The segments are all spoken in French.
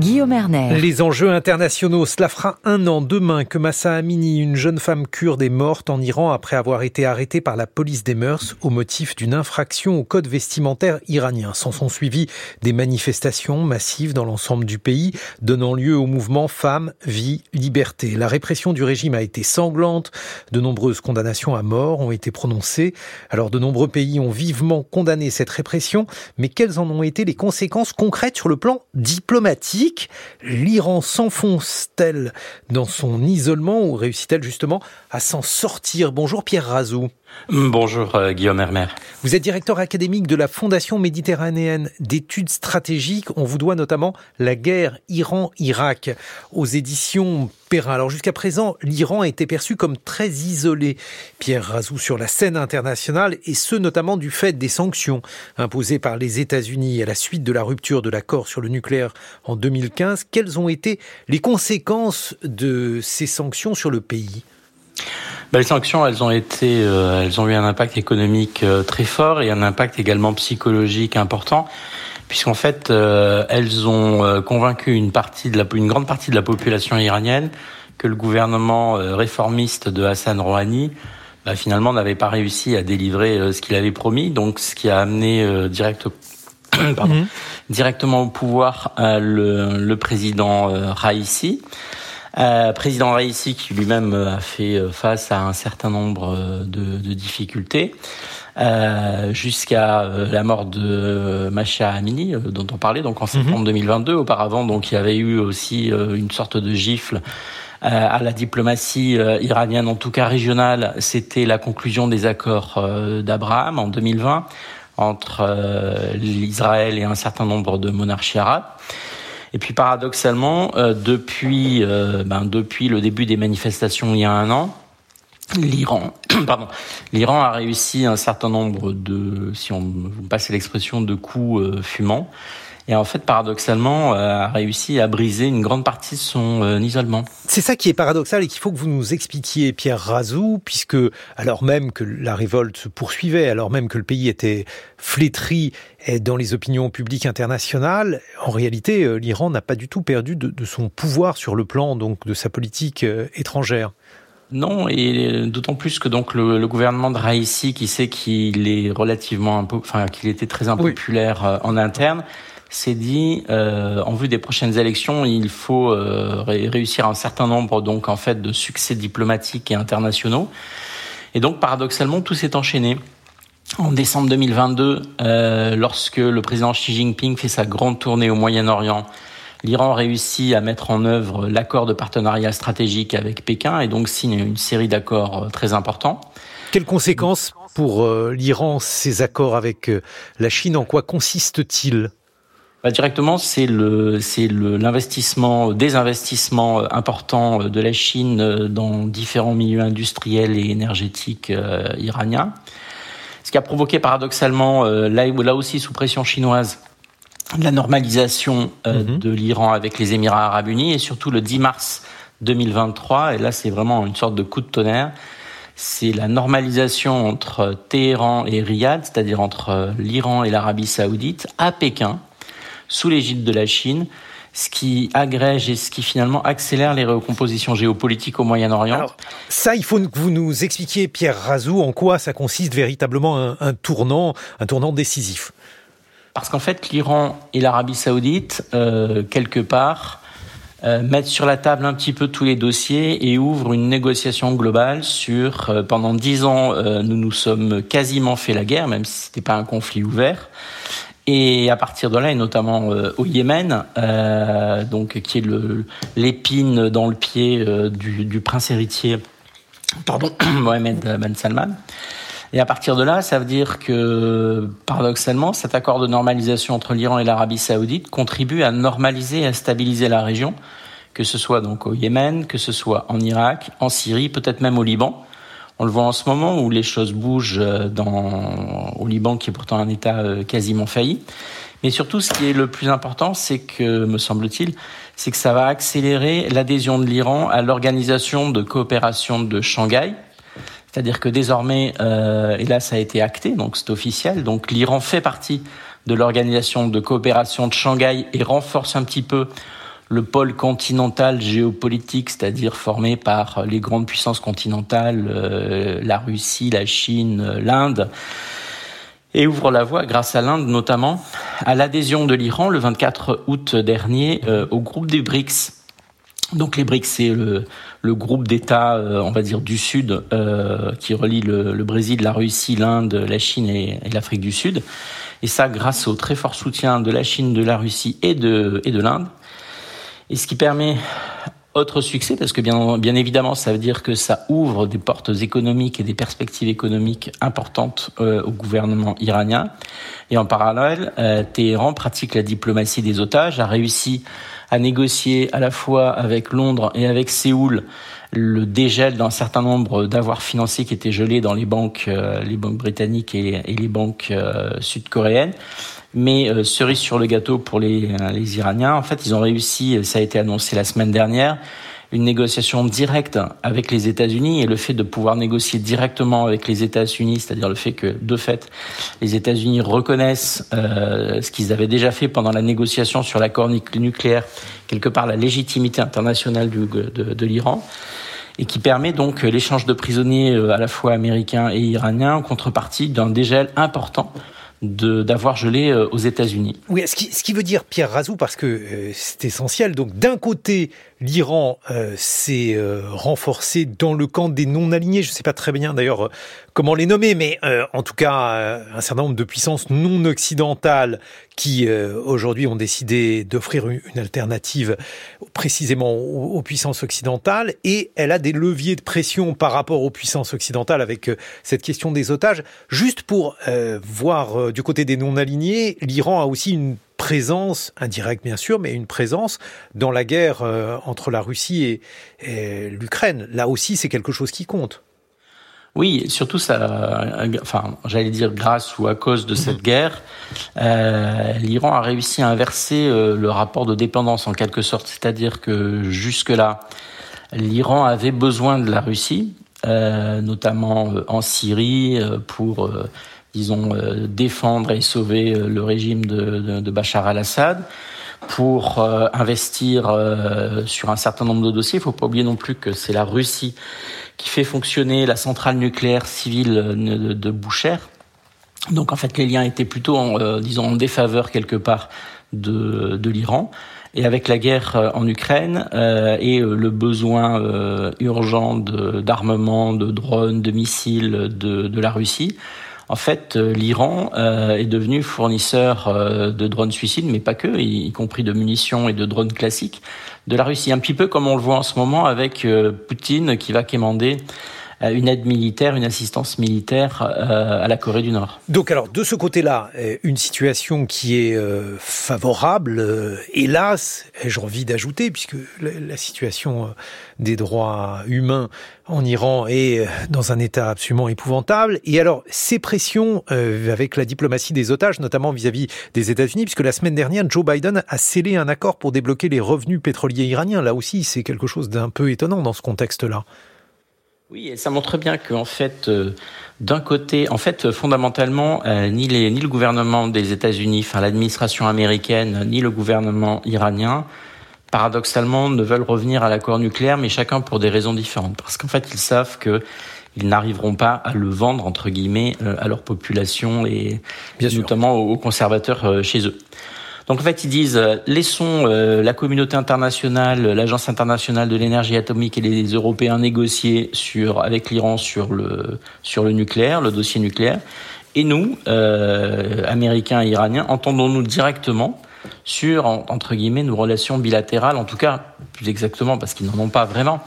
Guillaume Erner. Les enjeux internationaux, cela fera un an demain que Massa Amini, une jeune femme kurde, est morte en Iran après avoir été arrêtée par la police des mœurs au motif d'une infraction au code vestimentaire iranien. S'en sont suivies des manifestations massives dans l'ensemble du pays, donnant lieu au mouvement Femmes, Vie, Liberté. La répression du régime a été sanglante. De nombreuses condamnations à mort ont été prononcées. Alors de nombreux pays ont vivement condamné cette répression, mais quelles en ont été les conséquences concrètes sur le plan diplomatique? L'Iran s'enfonce-t-elle dans son isolement ou réussit-elle justement à s'en sortir? Bonjour Pierre Razou. Bonjour euh, Guillaume Hermer. Vous êtes directeur académique de la Fondation méditerranéenne d'études stratégiques. On vous doit notamment la guerre Iran-Irak aux éditions Perrin. Alors jusqu'à présent, l'Iran a été perçu comme très isolé, Pierre Razou, sur la scène internationale, et ce notamment du fait des sanctions imposées par les États-Unis à la suite de la rupture de l'accord sur le nucléaire en 2015. Quelles ont été les conséquences de ces sanctions sur le pays? Bah, les sanctions, elles ont été, euh, elles ont eu un impact économique euh, très fort et un impact également psychologique important, puisqu'en fait, euh, elles ont convaincu une partie de la, une grande partie de la population iranienne que le gouvernement réformiste de Hassan Rouhani bah, finalement n'avait pas réussi à délivrer ce qu'il avait promis, donc ce qui a amené direct, pardon, mhm. directement au pouvoir le, le, président Raisi. Euh, président Raisi qui lui-même a fait euh, face à un certain nombre euh, de, de difficultés. Euh, jusqu'à la mort de Masha Amini, dont on parlait donc en mhm. septembre 2022. Auparavant, donc il y avait eu aussi une sorte de gifle à la diplomatie iranienne, en tout cas régionale. C'était la conclusion des accords d'Abraham en 2020 entre l'Israël et un certain nombre de monarchies arabes. Et puis paradoxalement, euh, depuis, euh, ben, depuis le début des manifestations il y a un an, l'Iran, pardon, l'Iran a réussi un certain nombre de, si on vous passe l'expression, de coups euh, fumants. Et en fait, paradoxalement, a réussi à briser une grande partie de son isolement. C'est ça qui est paradoxal et qu'il faut que vous nous expliquiez, Pierre Razou, puisque alors même que la révolte se poursuivait, alors même que le pays était flétri dans les opinions publiques internationales, en réalité, euh, l'Iran n'a pas du tout perdu de, son pouvoir sur le plan donc de sa politique euh, étrangère. Non, et d'autant plus que donc le, gouvernement de Raisi, qui sait qu'il est relativement peu, enfin qu'il était très impopulaire euh, en interne, s'est dit en vue des prochaines élections, il faut réussir un certain nombre donc en fait de succès diplomatiques et internationaux. Et donc paradoxalement, tout s'est enchaîné. En décembre 2022, euh, lorsque le président Xi Jinping fait sa grande tournée au Moyen-Orient, l'Iran réussit à mettre en œuvre l'accord de partenariat stratégique avec Pékin et donc signe une série d'accords euh, très importants. Quelles conséquences pour euh, l'Iran ces accords avec euh, la Chine? En quoi consistent-ils bah, directement, c'est le c'est l'investissement, des investissements importants de la Chine dans différents milieux industriels et énergétiques iraniens. Ce qui a provoqué paradoxalement, euh, là, là aussi sous pression chinoise, la normalisation euh, mhm. de l'Iran avec les Émirats arabes unis. Et surtout le 10 mars 2023, et là c'est vraiment une sorte de coup de tonnerre, c'est la normalisation entre Téhéran et Riyad, c'est-à-dire entre euh, l'Iran et l'Arabie saoudite, à Pékin, sous l'égide de la Chine, ce qui agrège et ce qui finalement accélère les recompositions géopolitiques au Moyen-Orient. Alors, ça, il faut que vous nous expliquiez, Pierre Razou, en quoi ça consiste véritablement un, tournant, un tournant décisif. Parce qu'en fait, l'Iran et l'Arabie saoudite, euh, quelque part, euh, mettent sur la table un petit peu tous les dossiers et ouvrent une négociation globale sur, euh, pendant dix ans, nous nous sommes quasiment fait la guerre, même si ce n'était pas un conflit ouvert. Et à partir de là, et notamment euh, au Yémen, euh, donc qui est l'épine dans le pied euh, du, prince héritier, pardon, Mohamed Ben Salman. Et à partir de là, ça veut dire que, paradoxalement, cet accord de normalisation entre l'Iran et l'Arabie saoudite contribue à normaliser et à stabiliser la région, que ce soit donc au Yémen, que ce soit en Irak, en Syrie, peut-être même au Liban. On le voit en ce moment où les choses bougent euh, dans, au Liban, qui est pourtant un État euh, quasiment failli. Mais surtout, ce qui est le plus important, c'est que, me semble-t-il, c'est que ça va accélérer l'adhésion de l'Iran à l'organisation de coopération de Shanghai. C'est-à-dire que désormais, euh, et là ça a été acté, donc c'est officiel, donc l'Iran fait partie de l'organisation de coopération de Shanghai et renforce un petit peu le pôle continental géopolitique, c'est-à-dire formé par les grandes puissances continentales, euh, la Russie, la Chine, euh, l'Inde, et ouvre la voie, grâce à l'Inde notamment, à l'adhésion de l'Iran le 24 août dernier euh, au groupe des BRICS. Donc les BRICS, c'est le, groupe d'États, on va dire, du Sud, qui relie le, Brésil, la Russie, l'Inde, la Chine et, et l'Afrique du Sud. Et ça, grâce au très fort soutien de la Chine, de la Russie et de, et de l'Inde. Et ce qui permet autre succès, parce que bien, évidemment, ça veut dire que ça ouvre des portes économiques et des perspectives économiques importantes euh, au gouvernement iranien. Et en parallèle, euh, Téhéran pratique la diplomatie des otages, a réussi à négocier à la fois avec Londres et avec Séoul le dégel d'un certain nombre d'avoirs financiers qui étaient gelés dans les banques, euh, les banques britanniques et, et les banques sud-coréennes. Mais euh, cerise sur le gâteau pour les, euh, les Iraniens, en fait, ils ont réussi, euh, ça a été annoncé la semaine dernière, une négociation directe avec les États-Unis et le fait de pouvoir négocier directement avec les États-Unis, c'est-à-dire le fait que de fait les États-Unis reconnaissent euh, ce qu'ils avaient déjà fait pendant la négociation sur l'accord nucléaire, quelque part la légitimité internationale de, l'Iran et qui permet donc l'échange de prisonniers à la fois américains et iraniens en contrepartie d'un dégel important d'avoir gelé euh, aux États-Unis. Oui, ce qui, ce qui veut dire Pierre Razou, parce que euh, c'est essentiel. Donc d'un côté, l'Iran euh, s'est euh, renforcé dans le camp des non-alignés. Je ne sais pas très bien d'ailleurs euh, comment les nommer, mais en tout cas un certain nombre de puissances non occidentales qui aujourd'hui ont décidé d'offrir une, alternative précisément aux, puissances occidentales. Et elle a des leviers de pression par rapport aux puissances occidentales avec cette question des otages. Juste pour voir du côté des non-alignés, l'Iran a aussi une présence, indirecte bien sûr, mais une présence dans la guerre euh, entre la Russie et, l'Ukraine. Là aussi, c'est quelque chose qui compte. Oui, surtout ça, enfin, j'allais dire grâce ou à cause de cette guerre, euh, l'Iran a réussi à inverser euh, le rapport de dépendance en quelque sorte, c'est-à-dire que jusque-là, l'Iran avait besoin de la Russie, notamment en Syrie, pour disons, euh, défendre et sauver euh, le régime de, de, Bachar al-Assad, pour euh, investir sur un certain nombre de dossiers. Il faut pas oublier non plus que c'est la Russie qui fait fonctionner la centrale nucléaire civile de, de Boucher. Donc en fait, les liens étaient plutôt, en, disons, en défaveur quelque part de, de l'Iran. Et avec la guerre en Ukraine euh, et le besoin euh, urgent d'armement, de, de, drones, de missiles de, de la Russie, en fait, euh, l'Iran euh, est devenu fournisseur euh, de drones suicides, mais pas que, y, compris de munitions et de drones classiques, de la Russie. Un petit peu comme on le voit en ce moment avec Poutine qui va quémander une aide militaire, une assistance militaire à la Corée du Nord. Donc alors de ce côté-là, une situation qui est favorable, hélas, ai-je envie d'ajouter, puisque la situation des droits humains en Iran est dans un état absolument épouvantable. Et alors, ces pressions avec la diplomatie des otages, notamment vis-à-vis des États-Unis, puisque la semaine dernière, Joe Biden a scellé un accord pour débloquer les revenus pétroliers iraniens. Là aussi, c'est quelque chose d'un peu étonnant dans ce contexte-là. Oui, et ça montre bien qu'en fait, euh, d'un côté, en fait, fondamentalement, euh, ni, les, ni le gouvernement des États-Unis, enfin l'administration américaine, ni le gouvernement iranien, paradoxalement, ne veulent revenir à l'accord nucléaire, mais chacun pour des raisons différentes. Parce qu'en fait, ils savent que ils n'arriveront pas à le vendre entre guillemets euh, à leur population et notamment aux conservateurs chez eux. Donc en fait, ils disent euh, laissons euh, la communauté internationale, l'agence internationale de l'énergie atomique et les Européens négocier sur avec l'Iran sur le sur le nucléaire, le dossier nucléaire, et nous, euh, Américains et Iraniens, entendons-nous directement sur entre guillemets nos relations bilatérales, en tout cas plus exactement parce qu'ils n'en ont pas vraiment,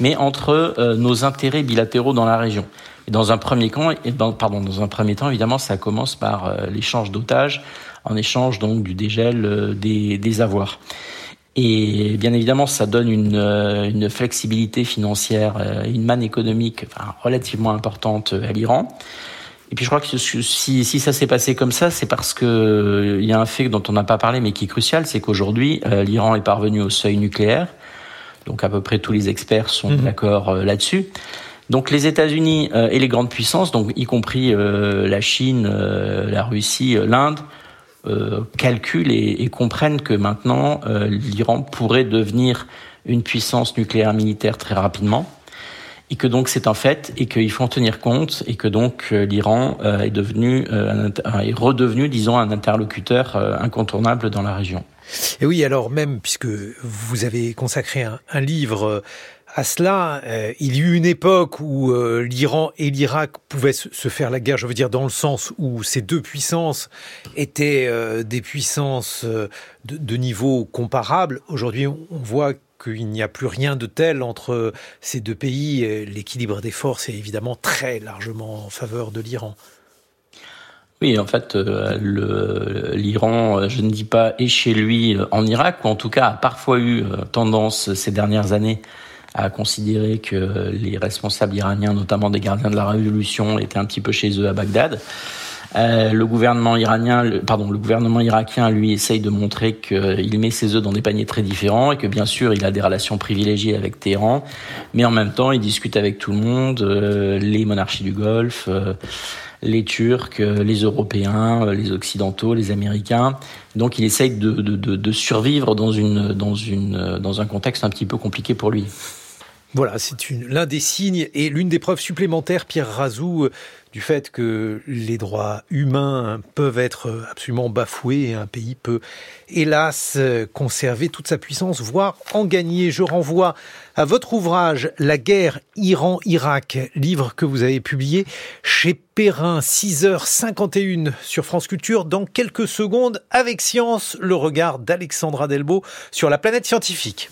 mais entre nos intérêts bilatéraux dans la région. Et dans un premier et pardon, dans un premier temps, évidemment, ça commence par l'échange d'otages en échange donc du dégel euh, des, des avoirs. Et bien évidemment, ça donne une, euh, une flexibilité financière, euh, une manne économique enfin, relativement importante à l'Iran. Et puis je crois que si, si ça s'est passé comme ça, c'est parce que il y a un fait dont on n'a pas parlé mais qui est crucial, c'est qu'aujourd'hui l'Iran est parvenu au seuil nucléaire. Donc à peu près tous les experts sont mhm. d'accord là-dessus. Donc les États-Unis et les grandes puissances, donc y compris la Chine, la Russie, l'Inde, calculent et, comprennent que maintenant l'Iran pourrait devenir une puissance nucléaire militaire très rapidement et que donc c'est un fait et qu'il faut en tenir compte et que donc l'Iran est devenu est redevenu disons un interlocuteur incontournable dans la région. Et oui, alors même puisque vous avez consacré un, livre euh, à cela, euh, il y eut une époque où euh, l'Iran et l'Irak pouvaient se, faire la guerre, je veux dire dans le sens où ces deux puissances étaient des puissances de, niveau comparable. Aujourd'hui, on voit qu'il n'y a plus rien de tel entre ces deux pays. L'équilibre des forces est évidemment très largement en faveur de l'Iran. Oui, en fait, euh, l'Iran, euh, je ne dis pas, est chez lui euh, en Irak, ou en tout cas a parfois eu tendance ces dernières années à considérer que les responsables iraniens, notamment des gardiens de la révolution, étaient un petit peu chez eux à Bagdad. le gouvernement iranien, pardon, le gouvernement irakien, lui, essaye de montrer qu'il met ses œufs dans des paniers très différents et que bien sûr, il a des relations privilégiées avec Téhéran, mais en même temps, il discute avec tout le monde, les monarchies du Golfe les Turcs, euh, les Européens, euh, les Occidentaux, les Américains. Donc il essaye de, de, survivre dans, une, dans, une, dans un contexte un petit peu compliqué pour lui. Voilà, c'est l'un des signes et l'une des preuves supplémentaires, Pierre Razou, euh, du fait que les droits humains peuvent être absolument bafoués et un pays peut, hélas, conserver toute sa puissance, voire en gagner. Je renvoie à votre ouvrage La guerre Iran-Irak, livre que vous avez publié chez Perrin, 6h51 sur France Culture. Dans quelques secondes, avec Science, le regard d'Alexandra Delbo sur la planète scientifique.